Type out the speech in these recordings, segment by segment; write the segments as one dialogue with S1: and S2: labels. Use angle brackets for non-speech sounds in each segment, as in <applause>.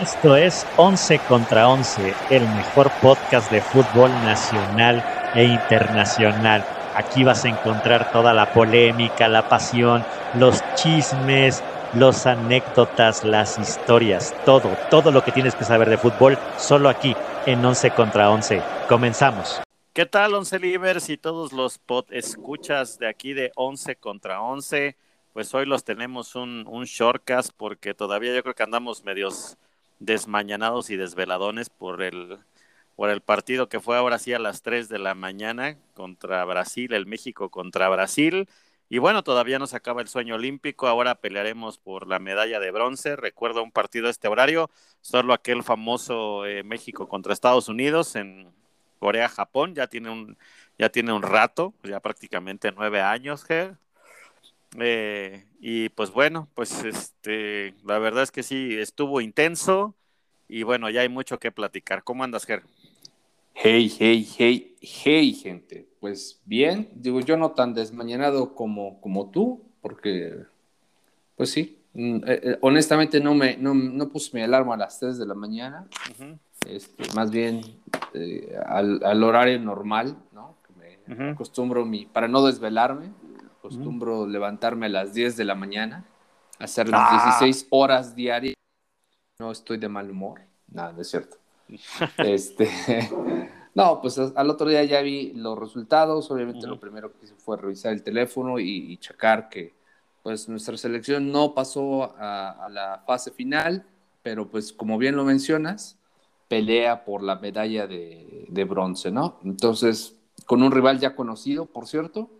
S1: Esto es 11 contra 11, el mejor podcast de fútbol nacional e internacional. Aquí vas a encontrar toda la polémica, la pasión, los chismes, los anécdotas, las historias, todo, todo lo que tienes que saber de fútbol, solo aquí en 11 contra 11. Comenzamos.
S2: ¿Qué tal, 11 Livers y todos los pod escuchas de aquí de 11 contra 11? Pues hoy los tenemos un, un shortcast porque todavía yo creo que andamos medios desmañanados y desveladones por el, por el partido que fue ahora sí a las 3 de la mañana contra Brasil, el México contra Brasil. Y bueno, todavía nos acaba el sueño olímpico, ahora pelearemos por la medalla de bronce. Recuerdo un partido de este horario, solo aquel famoso eh, México contra Estados Unidos en Corea-Japón, ya tiene un, ya tiene un rato, ya prácticamente nueve años, eh, y pues bueno, pues este, la verdad es que sí, estuvo intenso y bueno, ya hay mucho que platicar. ¿Cómo andas, Ger?
S3: Hey, hey, hey, hey, gente. Pues bien, digo yo no tan desmañanado como, como tú, porque, pues sí, mm, eh, eh, honestamente no me no, no, puse mi alarma a las 3 de la mañana, este, más bien eh, al, al, horario normal, ¿no? Que me acostumbro mi, para no desvelarme, acostumbro levantarme a las 10 de la mañana, hacer las 16 ah. horas diarias. No estoy de mal humor. Nada, no es cierto. <laughs> este, <laughs> no, pues al otro día ya vi los resultados. Obviamente lo primero que hice fue revisar el teléfono y, checar que pues nuestra selección no pasó a, la fase final, pero pues como bien lo mencionas, pelea por la medalla de, de bronce, ¿no? Entonces, con un rival ya conocido, por cierto,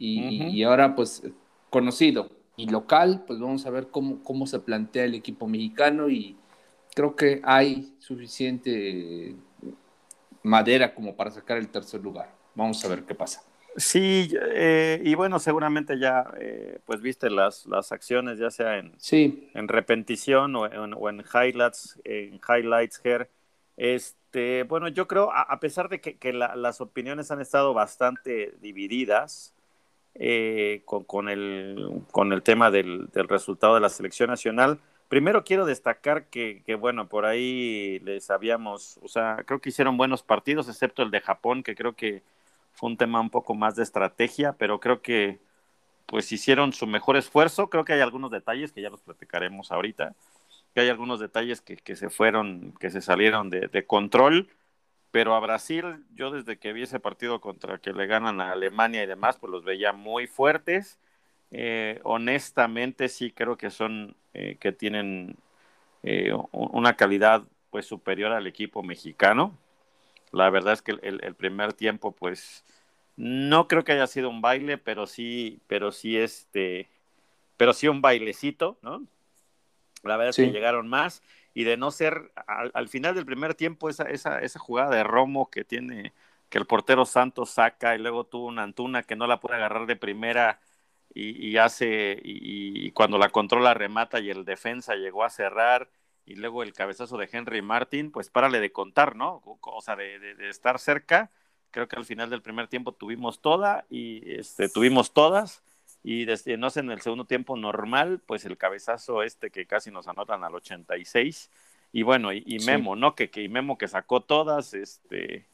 S3: y, ahora pues conocido y local, pues vamos a ver cómo, cómo se plantea el equipo mexicano y creo que hay suficiente madera como para sacar el tercer lugar. Vamos a ver qué pasa.
S2: Sí, eh, y bueno, seguramente ya eh, pues viste las, las acciones, ya sea en, sí. en repetición o en, o en highlights, en highlights here. Este, bueno, yo creo, a, pesar de que, que las opiniones han estado bastante divididas, eh, con, el, con el tema del, resultado de la selección nacional. Primero quiero destacar que, bueno, por ahí les habíamos, o sea, creo que hicieron buenos partidos, excepto el de Japón, que creo que fue un tema un poco más de estrategia, pero creo que pues hicieron su mejor esfuerzo. Creo que hay algunos detalles que ya los platicaremos ahorita, que hay algunos detalles que, se fueron, que se salieron de control pero a Brasil, yo desde que vi ese partido contra que le ganan a Alemania y demás, pues los veía muy fuertes. Eh, honestamente sí creo que son, eh, que tienen eh, una calidad pues superior al equipo mexicano. La verdad es que el, el, primer tiempo pues no creo que haya sido un baile, pero sí, pero sí este, pero sí un bailecito, ¿no? La verdad es que llegaron más y de no ser al, final del primer tiempo esa, esa, esa, jugada de Romo que tiene, que el portero Santos saca y luego tuvo una Antuna que no la puede agarrar de primera y, hace, y, cuando la controla remata y el defensa llegó a cerrar y luego el cabezazo de Henry Martin, pues párale de contar, ¿no? O sea, de, de, estar cerca. Creo que al final del primer tiempo tuvimos toda y este, tuvimos todas y desde, no sé, en el segundo tiempo normal, pues el cabezazo este que casi nos anotan al 86, y bueno, y, Memo, ¿no? Que, que y Memo que sacó todas, este,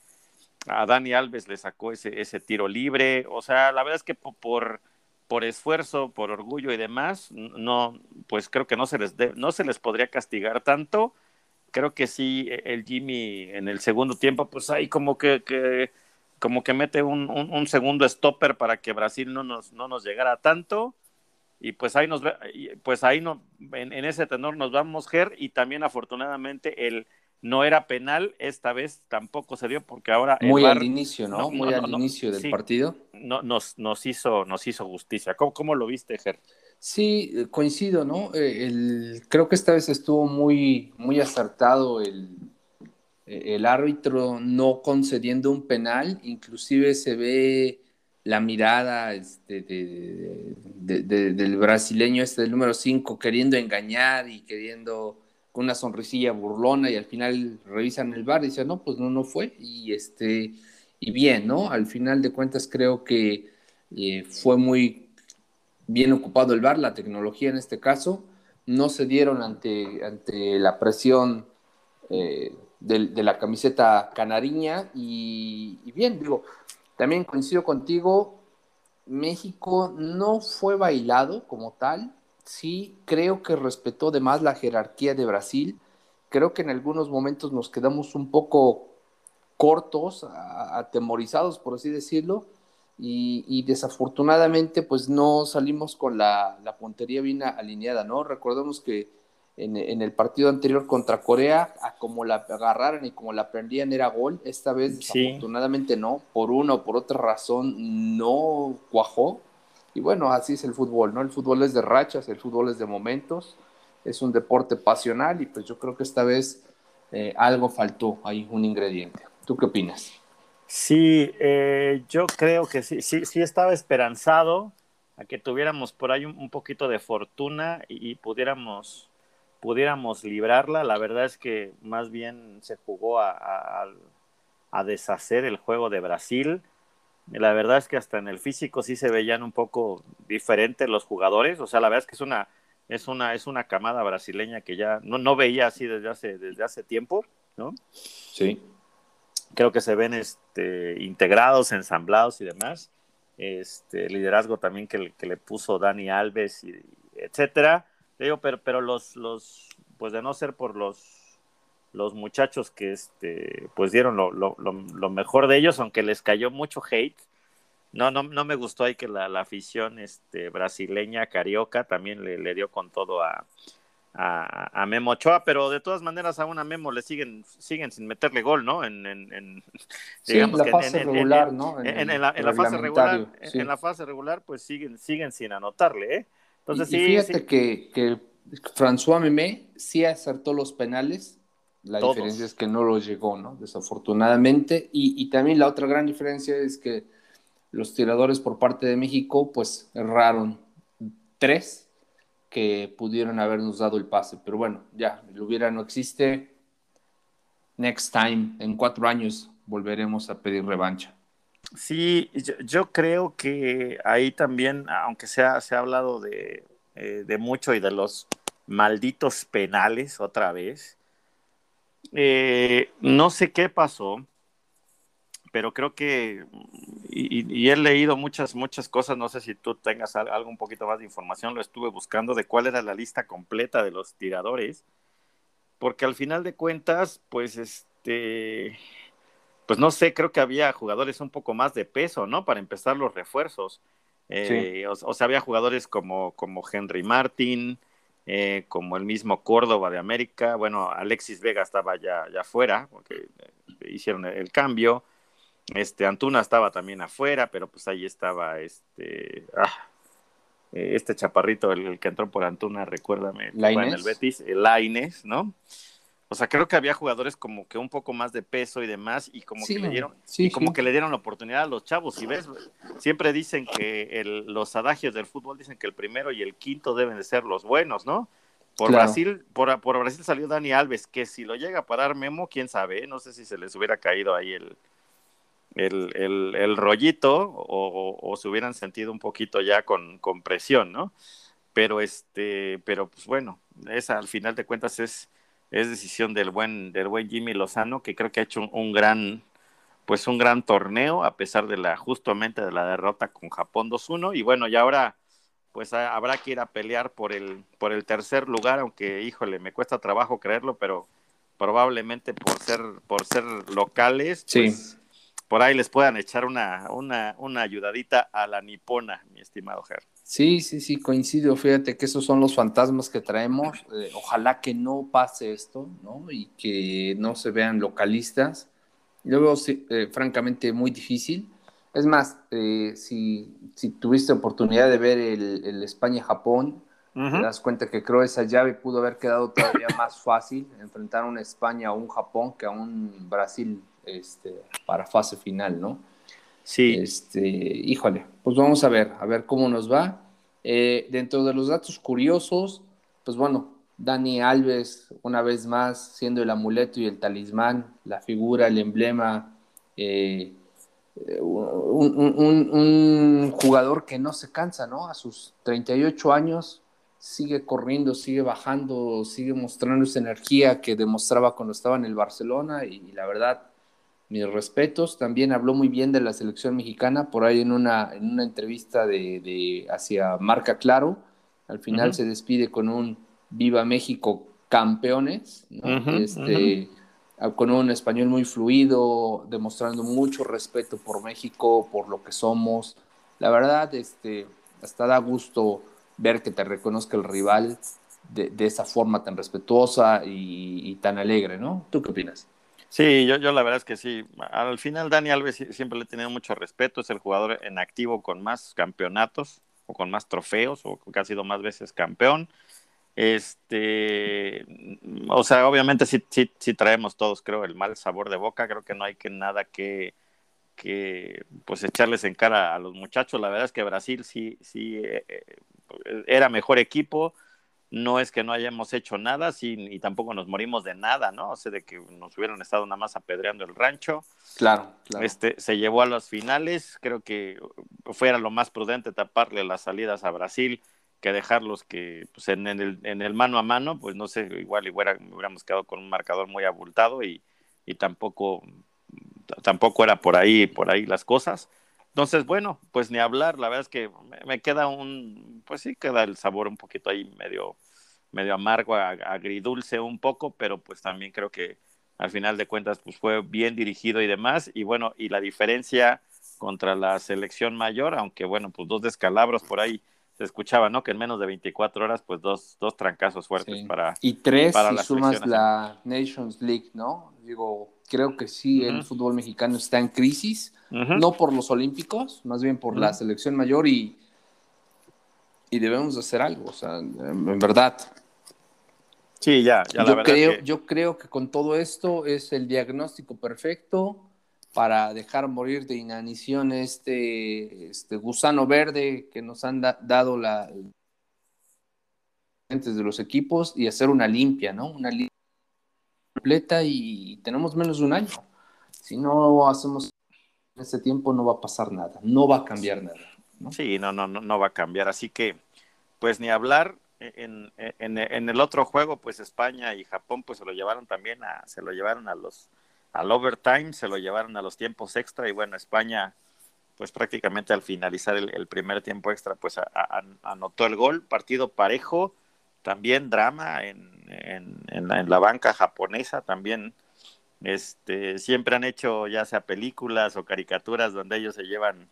S2: a Dani Alves le sacó ese, ese tiro libre, o sea, la verdad es que por, por esfuerzo, por orgullo y demás, no, pues creo que no se les, no se les podría castigar tanto, creo que sí, el Jimmy en el segundo tiempo, pues ahí como que, que como que mete un, un, segundo stopper para que Brasil no nos, no nos llegara tanto. Y pues ahí nos pues ahí no, en, ese tenor nos vamos, Ger, y también afortunadamente el no era penal, esta vez tampoco se dio porque ahora
S3: muy al inicio, ¿no? Muy al inicio del partido.
S2: No, nos, nos hizo, nos hizo justicia. ¿Cómo, cómo lo viste, Ger?
S3: Sí, coincido, ¿no? Eh, el, creo que esta vez estuvo muy, muy acertado el, el árbitro no concediendo un penal, inclusive se ve la mirada este, del brasileño este del número 5 queriendo engañar y queriendo con una sonrisilla burlona y al final revisan el bar y dicen, no, pues no, no fue. Y, este, y bien, ¿no? Al final de cuentas creo que eh, fue muy bien ocupado el bar, la tecnología en este caso, no se dieron ante, ante la presión eh, de, la camiseta canariña y, bien, digo, también coincido contigo, México no fue bailado como tal, sí creo que respetó de más la jerarquía de Brasil, creo que en algunos momentos nos quedamos un poco cortos, atemorizados, por así decirlo, y, desafortunadamente pues no salimos con la, la, puntería bien alineada, ¿no? Recordemos que en, el partido anterior contra Corea, a como la agarraran y como la prendían era gol, esta vez desafortunadamente no, por una o por otra razón no cuajó, y bueno, así es el fútbol, ¿no? El fútbol es de rachas, el fútbol es de momentos, es un deporte pasional y pues yo creo que esta vez eh, algo faltó ahí, un ingrediente. ¿Tú qué opinas?
S2: Sí, eh, yo creo que sí, sí, sí estaba esperanzado a que tuviéramos por ahí un, poquito de fortuna y, pudiéramos, pudiéramos librarla. La verdad es que más bien se jugó a, a, deshacer el juego de Brasil. La verdad es que hasta en el físico sí se veían un poco diferentes los jugadores. O sea, la verdad es que es una, es una, es una camada brasileña que ya no, no veía así desde hace, desde hace tiempo, ¿no?
S3: Sí
S2: creo que se ven este, integrados, ensamblados y demás. Este liderazgo también que, que le puso Dani Alves, y, etcétera. Digo, pero, pero los, los, pues de no ser por los, los muchachos que este, pues dieron lo, lo, lo, mejor de ellos, aunque les cayó mucho hate. No, no, no me gustó ahí que la, la afición este, brasileña, carioca, también le, le dio con todo a, a, Memo Ochoa, pero de todas maneras a una Memo le siguen, siguen sin meterle gol, ¿no? En, en, <laughs>
S3: digamos la fase regular, ¿no?
S2: En, la, fase regular, en la fase regular, pues siguen, siguen sin anotarle, ¿eh?
S3: Entonces, y, fíjate Que, que François Memé sí acertó los penales, la diferencia es que no los llegó, ¿no? Desafortunadamente, y, y también la otra gran diferencia es que los tiradores por parte de México, pues erraron tres que pudieron habernos dado el pase. Pero bueno, ya, el hubiera no existe. Next time, en cuatro años, volveremos a pedir revancha.
S2: Sí, yo, creo que ahí también, aunque se ha hablado de, eh, de mucho y de los malditos penales otra vez, eh, no sé qué pasó, pero creo que, y, he leído muchas, muchas cosas, no sé si tú tengas algo un poquito más de información, lo estuve buscando de cuál era la lista completa de los tiradores, porque al final de cuentas, pues este, pues no sé, creo que había jugadores un poco más de peso, ¿no? Para empezar los refuerzos. Eh, o, sea, había jugadores como, como Henry Martin, eh, como el mismo Córdoba de América, bueno, Alexis Vega estaba ya, ya fuera, porque eh, hicieron el cambio. Este, Antuna estaba también afuera, pero pues ahí estaba este, ah, este chaparrito, el, que entró por Antuna, recuérdame, en el Betis, el Laines, ¿no? O sea, creo que había jugadores como que un poco más de peso y demás, y como que le dieron, y como que le dieron la oportunidad a los chavos. Y ves, siempre dicen que el, los adagios del fútbol dicen que el primero y el quinto deben de ser los buenos, ¿no? Por Brasil, por, por Brasil salió Dani Alves, que si lo llega a parar Memo, quién sabe, no sé si se les hubiera caído ahí el, el, el, rollito o, se hubieran sentido un poquito ya con, con, presión, ¿no? Pero este, pero pues bueno, esa al final de cuentas es, es decisión del buen, del buen Jimmy Lozano, que creo que ha hecho un, gran, pues un gran torneo, a pesar de la, justamente de la derrota con Japón 2-1, y bueno, y ahora pues habrá que ir a pelear por el, por el tercer lugar, aunque híjole, me cuesta trabajo creerlo, pero probablemente por ser, por ser locales, pues, por ahí les puedan echar una, una, una ayudadita a la nipona, mi estimado Ger.
S3: Sí, sí, sí, coincido. Fíjate que esos son los fantasmas que traemos. Eh, ojalá que no pase esto, ¿no? Y que no se vean localistas. Yo veo, eh, francamente, muy difícil. Es más, eh, si, si, tuviste oportunidad de ver el, el España-Japón, te das cuenta que creo esa llave pudo haber quedado todavía más fácil enfrentar a una España o un Japón que a un Brasil este, para fase final, ¿no?
S2: Sí.
S3: Este, híjole, pues vamos a ver, a ver cómo nos va. Eh, dentro de los datos curiosos, pues bueno, Dani Alves, una vez más, siendo el amuleto y el talismán, la figura, el emblema, eh, un, un, jugador que no se cansa, ¿no? A sus 38 años sigue corriendo, sigue bajando, sigue mostrando esa energía que demostraba cuando estaba en el Barcelona y, la verdad, mis respetos. También habló muy bien de la selección mexicana por ahí en una, en una entrevista de, hacia Marca Claro. Al final se despide con un Viva México campeones, este, con un español muy fluido, demostrando mucho respeto por México, por lo que somos. La verdad, este, hasta da gusto ver que te reconozca el rival de, esa forma tan respetuosa y, tan alegre, ¿no? ¿Tú qué opinas?
S2: Sí, yo, yo la verdad es que sí. Al final Dani Alves siempre le he tenido mucho respeto, es el jugador en activo con más campeonatos o con más trofeos o que ha sido más veces campeón. Este, o sea, obviamente sí, sí, sí traemos todos, creo, el mal sabor de boca, creo que no hay que nada que, que pues echarles en cara a los muchachos. La verdad es que Brasil sí, sí eh, eh, era mejor equipo, no es que no hayamos hecho nada, sí, y tampoco nos morimos de nada, ¿no? O sea, de que nos hubieran estado nada más apedreando el rancho.
S3: Claro, claro.
S2: Este, se llevó a las finales, creo que fuera lo más prudente taparle las salidas a Brasil que dejarlos que pues, en, el, en el mano a mano, pues no sé, igual, igual hubiéramos quedado con un marcador muy abultado y, y tampoco, tampoco era por ahí, por ahí las cosas. Entonces, bueno, pues ni hablar, la verdad es que me queda un, pues sí, queda el sabor un poquito ahí medio, medio amargo, agridulce un poco, pero pues también creo que al final de cuentas pues fue bien dirigido y demás, y bueno, y la diferencia contra la selección mayor, aunque bueno, pues dos descalabros por ahí se escuchaba, ¿no? Que en menos de 24 horas, pues dos, dos trancazos fuertes para.
S3: Y tres si sumas la Nations League, ¿no? Digo, creo que sí, el fútbol mexicano está en crisis, no por los Olímpicos, más bien por la selección mayor y, y debemos hacer algo, o sea, en, verdad.
S2: Sí, ya, ya
S3: yo creo, Yo creo que con todo esto es el diagnóstico perfecto para dejar morir de inanición este, este gusano verde que nos han dado la de los equipos y hacer una limpia, ¿no? Una limpia completa y tenemos menos de un año. Si no hacemos en ese tiempo no va a pasar nada, no va a cambiar nada.
S2: Sí, no, no, no, no va a cambiar. Así que, pues ni hablar. En, en, en, el otro juego, pues España y Japón, pues se lo llevaron también a, se lo llevaron a los al overtime, se lo llevaron a los tiempos extra y bueno, España pues prácticamente al finalizar el, primer tiempo extra pues anotó el gol, partido parejo, también drama en, en, la, banca japonesa, también este, siempre han hecho ya sea películas o caricaturas donde ellos se llevan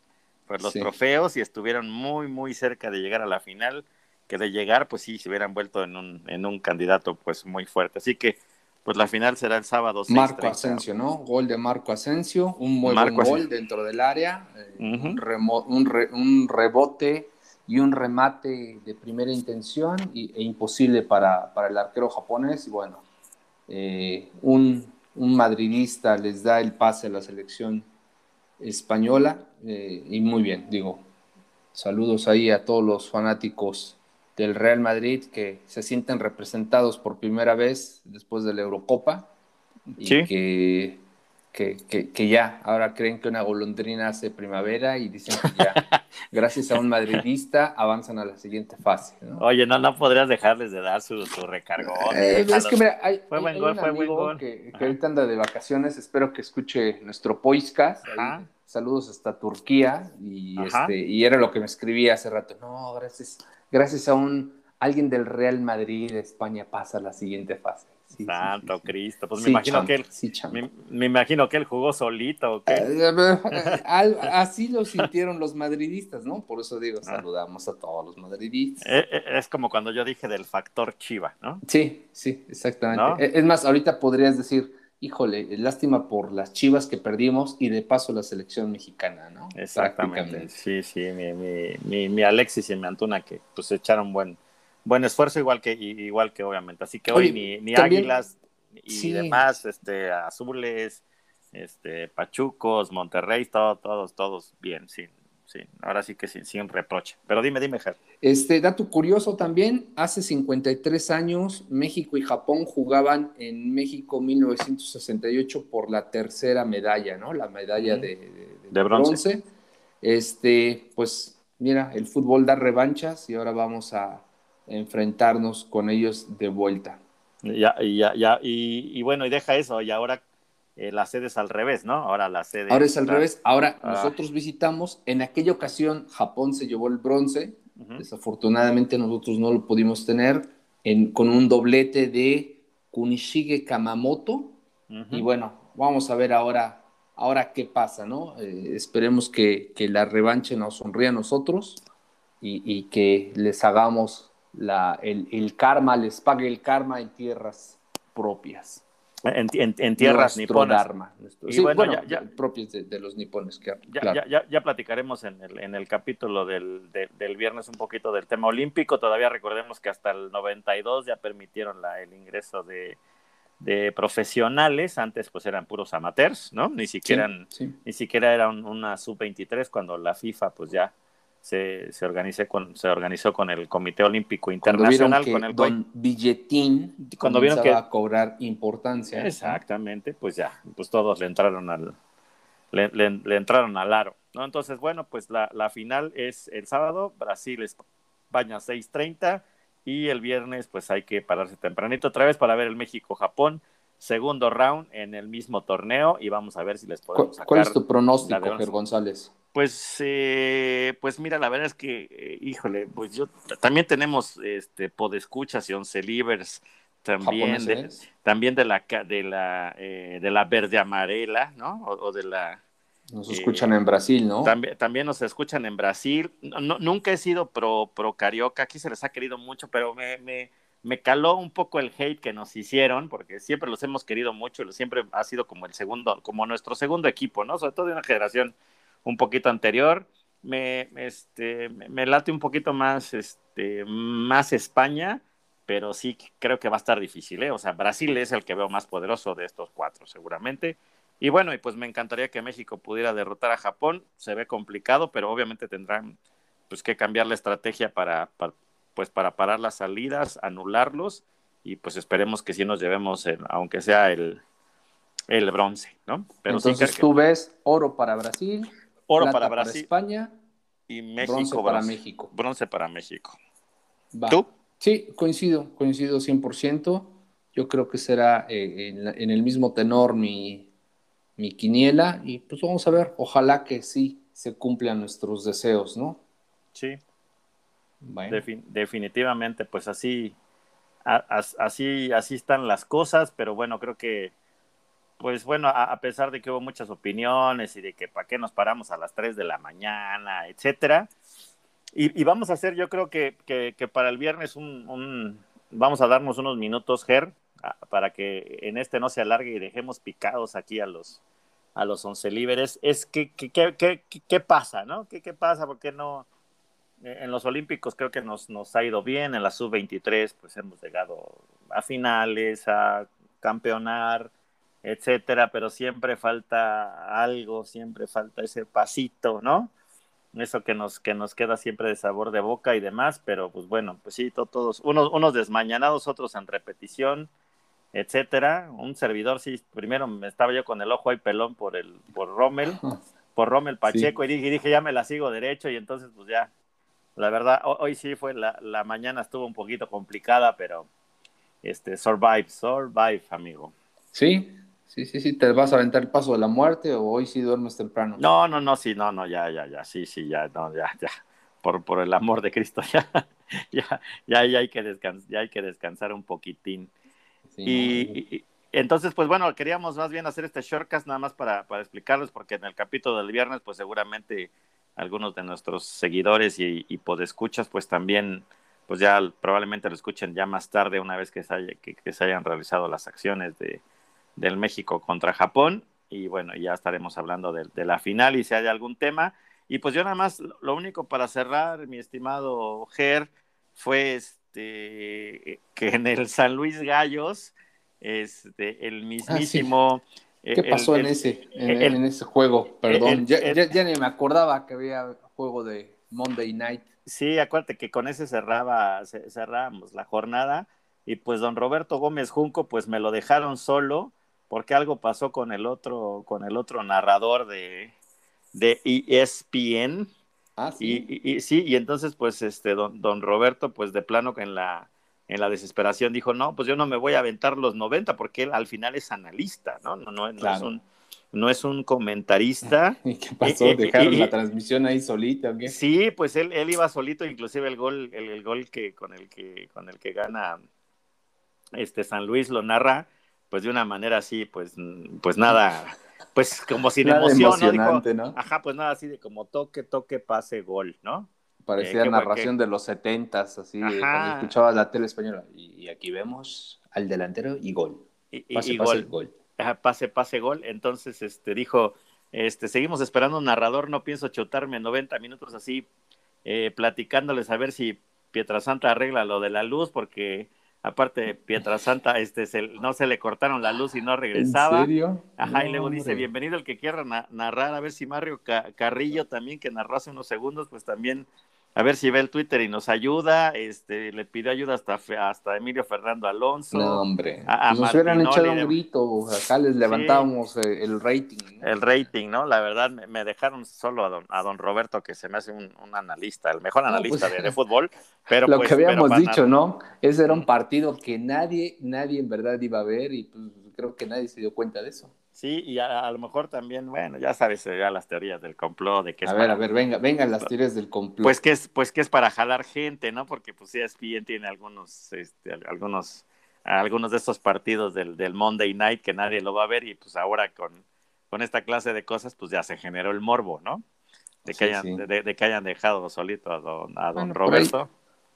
S2: pues los trofeos y estuvieron muy muy cerca de llegar a la final, que de llegar pues sí se hubieran vuelto en un, en un candidato pues muy fuerte. Así que pues la final será el sábado.
S3: Marco Asensio, ¿no? Gol de Marco Asensio, un muy buen gol dentro del área, eh, un, un, rebote y un remate de primera intención e imposible para, el arquero japonés. Y bueno, eh, un, madridista les da el pase a la selección española eh, y muy bien, digo, saludos ahí a todos los fanáticos del Real Madrid que se sienten representados por primera vez después de la Eurocopa y que, que, que, ya ahora creen que una golondrina hace primavera y dicen que ya <laughs> gracias a un madridista avanzan a la siguiente fase.
S2: Oye, no, no podrías dejarles de dar su, su recargo.
S3: Eh, es que mira, hay, fue buen gol, fue buen gol. Que, que ahorita anda de vacaciones, espero que escuche nuestro podcast. Saludos hasta Turquía y, este, y era lo que me escribía hace rato. No, gracias gracias a un alguien del Real Madrid, España pasa a la siguiente fase.
S2: Santo Cristo, pues me imagino que él, me, imagino que él jugó solito. Eh,
S3: eh, <laughs> así lo sintieron los madridistas, ¿no? Por eso digo, ah. saludamos a todos los madridistas.
S2: Eh, es como cuando yo dije del factor Chiva, ¿no?
S3: Sí, sí, exactamente. Es más, ahorita podrías decir, híjole, lástima por las chivas que perdimos y de paso la selección mexicana, ¿no?
S2: Exactamente. Sí, sí, mi, mi, mi, Alexis y mi Antuna que pues echaron buen, buen esfuerzo, igual que, igual que obviamente. Así que hoy ni, ni Águilas y demás, este, azules, este, Pachucos, Monterrey, todo, todos, todos bien, sí sí, ahora sí que sin, sin reproche. Pero dime, dime, Ger.
S3: Este dato curioso también, hace 53 años México y Japón jugaban en México 1968 por la tercera medalla, ¿no? La medalla de, bronce. Este, pues mira, el fútbol da revanchas y ahora vamos a, enfrentarnos con ellos de vuelta.
S2: Ya, ya, ya, y, bueno, y deja eso, y ahora eh, la sede es al revés, ¿no? Ahora la sede.
S3: Ahora es al revés. Ahora ah. nosotros visitamos. En aquella ocasión, Japón se llevó el bronce. Desafortunadamente, nosotros no lo pudimos tener en, con un doblete de Kunishige Kamamoto. Y bueno, vamos a ver ahora, ahora qué pasa, ¿no? Eh, esperemos que, que, la revancha nos sonríe a nosotros y, y que les hagamos la, el, el karma, les pague el karma en tierras propias.
S2: En, en, tierras niponas.
S3: sí, bueno, ya, propios de, los nipones.
S2: ya, ya, ya, platicaremos en el, en el capítulo del, del, viernes un poquito del tema olímpico. Todavía recordemos que hasta el 92 ya permitieron la, el ingreso de, de profesionales. Antes pues eran puros amateurs, ¿no? Ni siquiera, Ni siquiera era una sub-23 cuando la FIFA pues ya se, se, organizó con, se organizó con el Comité Olímpico Internacional. con el
S3: don Billetín
S2: cuando vieron que
S3: a cobrar importancia.
S2: Exactamente, pues ya, pues todos le entraron al, le, le, entraron al aro. ¿no? Entonces, bueno, pues la, la final es el sábado, Brasil, España 6.30 y el viernes pues hay que pararse tempranito otra vez para ver el México-Japón segundo round en el mismo torneo y vamos a ver si les podemos
S3: sacar. ¿Cuál es tu pronóstico, Ger González?
S2: Pues, eh, pues mira, la verdad es que, eh, híjole, pues yo también tenemos este podescuchas y once livers también de, también de la de la eh, de la verde amarela, ¿no? O, de la
S3: nos escuchan en Brasil, ¿no?
S2: También, también nos escuchan en Brasil. No, nunca he sido pro, pro carioca, aquí se les ha querido mucho, pero me, me, me caló un poco el hate que nos hicieron, porque siempre los hemos querido mucho y siempre ha sido como el segundo, como nuestro segundo equipo, ¿no? Sobre todo de una generación un poquito anterior. Me, este, me late un poquito más, este, más España, pero sí creo que va a estar difícil, ¿eh? O sea, Brasil es el que veo más poderoso de estos cuatro, seguramente. Y bueno, y pues me encantaría que México pudiera derrotar a Japón. Se ve complicado, pero obviamente tendrán pues que cambiar la estrategia para, pues para parar las salidas, anularlos y pues esperemos que sí nos llevemos, aunque sea el, el bronce, ¿no?
S3: Pero Entonces tú ves oro para Brasil,
S2: Oro para Brasil.
S3: España.
S2: Y México. Bronce para México. Bronce para México.
S3: ¿Tú? Sí, coincido, coincido 100%. Yo creo que será eh, en, el mismo tenor mi, mi quiniela y pues vamos a ver, ojalá que sí se cumplan nuestros deseos, ¿no?
S2: Sí. definitivamente, pues así, así, así están las cosas, pero bueno, creo que pues bueno, a, pesar de que hubo muchas opiniones y de que para qué nos paramos a las 3 de la mañana, etcétera. Y, vamos a hacer, yo creo que, que, para el viernes un, vamos a darnos unos minutos, Ger, para que en este no se alargue y dejemos picados aquí a los a los once líderes. Es que, ¿qué pasa, no? ¿Qué, ¿Qué pasa? ¿Por qué no? En los Olímpicos creo que nos, nos ha ido bien, en la sub-23 pues hemos llegado a finales, a campeonar, etcétera, pero siempre falta algo, siempre falta ese pasito, ¿no? Eso que nos, que nos queda siempre de sabor de boca y demás, pero pues bueno, pues sí, todos, unos, unos desmañanados, otros en repetición, etcétera. Un servidor, sí, primero me estaba yo con el ojo ahí pelón por el, por Rommel, <laughs> por Rommel Pacheco, y, dije, dije, ya me la sigo derecho, y entonces pues ya, la verdad, hoy, sí fue, la, la mañana estuvo un poquito complicada, pero este, survive, survive, amigo.
S3: Sí, Sí, sí, sí, ¿te vas a aventar el paso de la muerte o hoy sí duermes temprano?
S2: No, no, no, sí, no, no, ya, ya, ya, sí, sí, ya, no, ya, ya, por, por el amor de Cristo, <laughs> ya, ya, ya, ya hay que descansar, ya hay que descansar un poquitín. y, entonces, pues bueno, queríamos más bien hacer este shortcast nada más para, para explicarles, porque en el capítulo del viernes, pues seguramente algunos de nuestros seguidores y, y podescuchas, pues también, pues ya probablemente lo escuchen ya más tarde, una vez que se, que se hayan realizado las acciones de del México contra Japón. Y bueno, ya estaremos hablando de, la final y si hay algún tema. Y pues yo nada más, lo único para cerrar, mi estimado Ger, fue este, que en el San Luis Gallos, este, el mismísimo...
S3: Ah, ¿Qué pasó en, ese, en, ese juego? Perdón, ya, ni me acordaba que había juego de Monday Night.
S2: Sí, acuérdate que con ese cerraba, cerramos la jornada y pues don Roberto Gómez Junco pues me lo dejaron solo porque algo pasó con el otro, con el otro narrador de, de ESPN, Ah, sí. Y, sí, y entonces, pues, este, don, don Roberto, pues de plano que en la, en la desesperación dijo, no, pues yo no me voy a aventar los 90 porque él al final es analista, ¿no? No, no, no es un no es un comentarista. <laughs>
S3: ¿Y qué pasó? Eh, ¿Dejaron la transmisión ahí solita o qué?
S2: Sí, pues él, él iba solito, inclusive el gol, el, gol que con el que con el que gana este San Luis lo narra, pues de una manera así, pues, pues nada, pues como sin emoción, ¿no? Ajá, pues nada así de como toque, toque, pase, gol, ¿no?
S3: Parecía eh, narración de los setentas, así, cuando escuchaba la tele española. Y, aquí vemos al delantero y gol.
S2: Y, pase, pase, gol pase, pase, gol. Entonces, este, dijo, este, seguimos esperando un narrador, no pienso chotarme 90 minutos así, eh, platicándoles a ver si Pietrasanta arregla lo de la luz, porque aparte Pietrasanta, este, no se le cortaron la luz y no regresaba.
S3: ¿En serio?
S2: Ajá, y luego dice, bienvenido el que quiera narrar, a ver si Mario Carrillo también, que narró hace unos segundos, pues también a ver si ve el Twitter y nos ayuda. Este, le pidió ayuda hasta, hasta Emilio Fernando Alonso.
S3: No, hombre. A, pues nos hubieran echado un grito, acá les levantábamos eh, el rating.
S2: El rating, ¿no? La verdad, me, dejaron solo a don, a don Roberto, que se me hace un, analista, el mejor analista pues, de, fútbol. Pero <laughs>
S3: lo
S2: pues,
S3: que habíamos dicho, ¿no? Ese era un partido que nadie, nadie en verdad iba a ver y pues creo que nadie se dio cuenta de eso.
S2: Sí, y a, lo mejor también, bueno, ya sabes, ya las teorías del complot, de que
S3: A ver, a ver, venga, vengan las teorías del complot.
S2: Pues que es, pues que es para jalar gente, ¿no? Porque pues ESPN tiene algunos, este, algunos, algunos de estos partidos del, del Monday Night que nadie lo va a ver y pues ahora con, con esta clase de cosas, pues ya se generó el morbo, ¿no? De que, hayan, De, que hayan dejado solito a don, a don Roberto.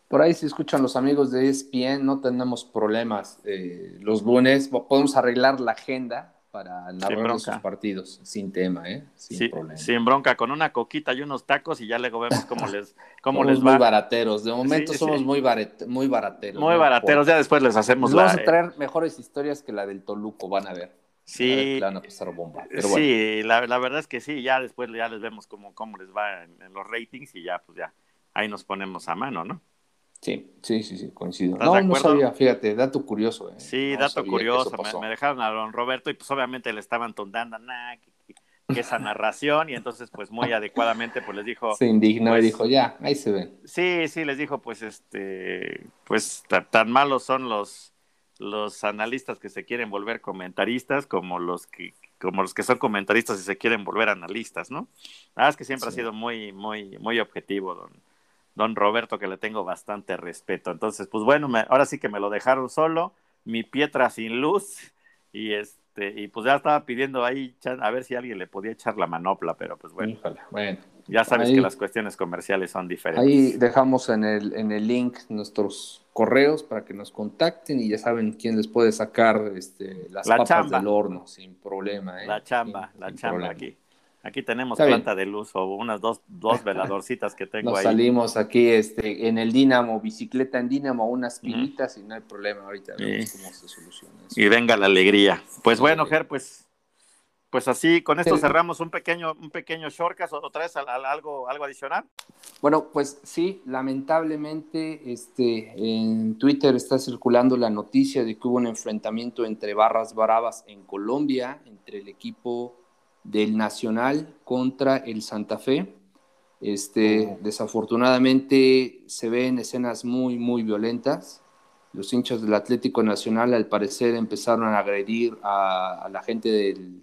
S3: Por ahí, si escuchan los amigos de ESPN, no tenemos problemas. Eh, los lunes podemos arreglar la agenda para narrar esos partidos sin tema, ¿eh?
S2: Sin problema. Sin bronca, con una coquita y unos tacos y ya luego vemos cómo <laughs> les, cómo les va.
S3: muy barateros, de momento somos muy, muy barateros.
S2: Muy barateros, ya después les hacemos
S3: la... Vamos a traer mejores historias que la del Toluco, van a ver.
S2: Sí,
S3: van a pasar bomba.
S2: sí, la, verdad es que sí, ya después ya les vemos cómo, cómo les va en los ratings y ya pues ya ahí nos ponemos a mano, ¿no?
S3: Sí, sí, sí, sí, coincido. No, no sabía, fíjate, dato curioso. Eh.
S2: Sí, dato curioso. Me, dejaron a don Roberto y pues obviamente le estaban tondando, nah, que, esa narración y entonces pues muy adecuadamente pues les dijo.
S3: Se indignó
S2: y
S3: pues dijo, ya, ahí se ve.
S2: Sí, sí, les dijo pues este, pues tan malos son los, los analistas que se quieren volver comentaristas como los que como los que son comentaristas y se quieren volver analistas, ¿no? Ah, es que siempre ha sido muy, muy, muy objetivo, don, don Roberto, que le tengo bastante respeto. Entonces, pues bueno, ahora sí que me lo dejaron solo, mi pietra sin luz, y este, y pues ya estaba pidiendo ahí a ver si alguien le podía echar la manopla, pero pues bueno. bueno ya sabes que las cuestiones comerciales son diferentes.
S3: Ahí dejamos en el, en el link nuestros correos para que nos contacten y ya saben quién les puede sacar este, las papas del horno sin problema. ¿eh?
S2: La chamba, la chamba aquí. Aquí tenemos planta de luz o unas dos, dos veladorcitas que tengo <laughs>
S3: Nos
S2: ahí.
S3: salimos aquí este, en el Dínamo, bicicleta en Dínamo, unas pilitas y no hay problema. Ahorita vemos cómo se soluciona eso.
S2: Y venga la alegría. Pues bueno, Ger, pues, pues así, con esto cerramos un pequeño, un pequeño shortcast. ¿Otra vez algo, algo adicional?
S3: Bueno, pues sí, lamentablemente este, en Twitter está circulando la noticia de que hubo un enfrentamiento entre barras bravas en Colombia, entre el equipo del Nacional contra el Santa Fe. Este, oh. Desafortunadamente se ven escenas muy, muy violentas. Los hinchas del Atlético Nacional al parecer empezaron a agredir a, la gente del,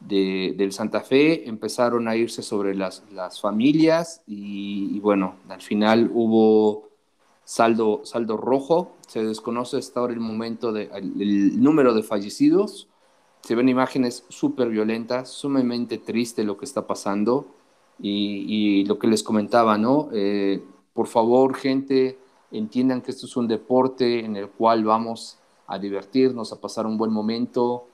S3: del, Santa Fe, empezaron a irse sobre las, las familias y, bueno, al final hubo saldo, saldo rojo. Se desconoce hasta ahora el momento de, el número de fallecidos se ven imágenes súper violentas, sumamente triste lo que está pasando y, lo que les comentaba, ¿no? Eh, por favor, gente, entiendan que esto es un deporte en el cual vamos a divertirnos, a pasar un buen momento.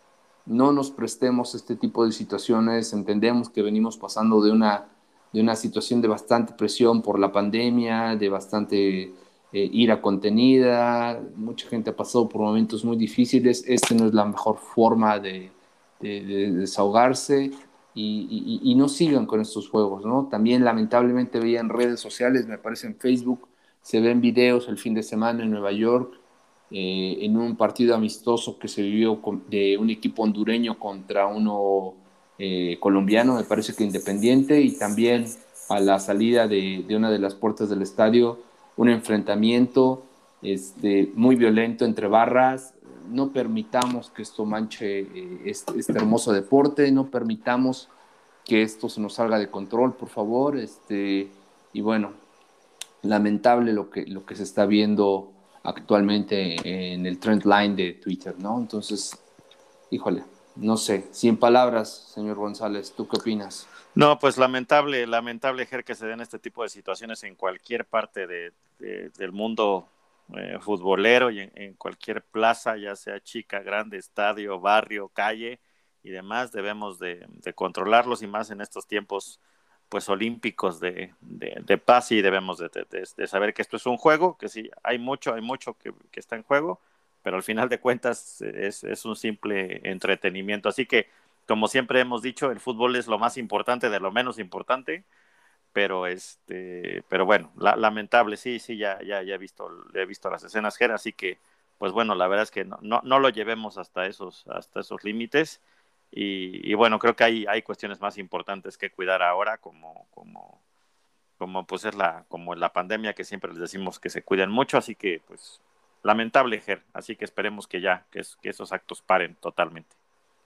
S3: No nos prestemos este tipo de situaciones. Entendemos que venimos pasando de una, de una situación de bastante presión por la pandemia, de bastante eh, ira contenida, mucha gente ha pasado por momentos muy difíciles, esta no es la mejor forma de, desahogarse y, no sigan con estos juegos, ¿no? También lamentablemente veía en redes sociales, me parece en Facebook, se ven videos el fin de semana en Nueva York, eh, en un partido amistoso que se vivió de un equipo hondureño contra uno eh, colombiano, me parece que independiente, y también a la salida de, una de las puertas del estadio, un enfrentamiento este, muy violento entre barras. No permitamos que esto manche eh, este, hermoso deporte, no permitamos que esto se nos salga de control, por favor. Este, y bueno, lamentable lo que, lo que se está viendo actualmente en el trend line de Twitter, ¿no? Entonces, híjole, no sé, sin palabras, señor González, ¿tú qué opinas?
S2: No, pues lamentable, lamentable, Ger, que se den este tipo de situaciones en cualquier parte de, del mundo eh, futbolero y en, cualquier plaza, ya sea chica, grande, estadio, barrio, calle y demás, debemos de, controlarlos y más en estos tiempos pues olímpicos de, paz y debemos de, saber que esto es un juego, que sí, hay mucho, hay mucho que, está en juego, pero al final de cuentas es, es un simple entretenimiento. Así que como siempre hemos dicho, el fútbol es lo más importante de lo menos importante, pero este, pero bueno, lamentable, sí, sí, ya, ya, ya he visto, he visto las escenas, Ger, así que, pues bueno, la verdad es que no, no, lo llevemos hasta esos, hasta esos límites. Y, bueno, creo que hay, hay cuestiones más importantes que cuidar ahora, como, como, como pues es la, como la pandemia que siempre les decimos que se cuiden mucho, así que pues lamentable, Ger, así que esperemos que ya, que esos actos paren totalmente.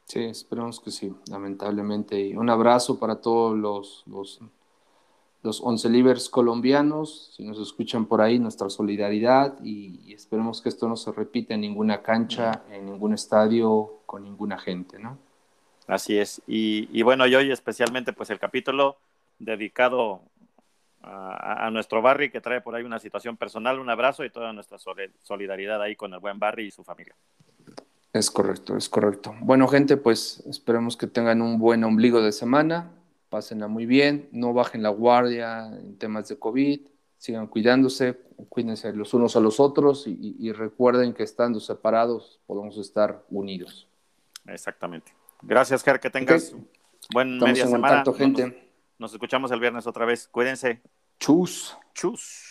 S3: Sí, esperamos que sí, lamentablemente. Y un abrazo para todos los, los, los once libres colombianos. Si nos escuchan por ahí, nuestra solidaridad y, esperemos que esto no se repita en ninguna cancha, en ningún estadio, con ninguna gente, ¿no?
S2: Así es. Y, y bueno, y hoy especialmente pues el capítulo dedicado a, a, nuestro Barry que trae por ahí una situación personal. Un abrazo y toda nuestra solidaridad ahí con el buen Barry y su familia.
S3: Es correcto, es correcto. Bueno, gente, pues esperemos que tengan un buen ombligo de semana, pásenla muy bien, no bajen la guardia en temas de COVID, sigan cuidándose, cuídense los unos a los otros y, recuerden que estando separados podemos estar unidos.
S2: Exactamente. Gracias, Ger, que tengas buen Estamos media
S3: en
S2: semana.
S3: gente.
S2: nos escuchamos el viernes otra vez. Cuídense.
S3: Chus.
S2: Chus.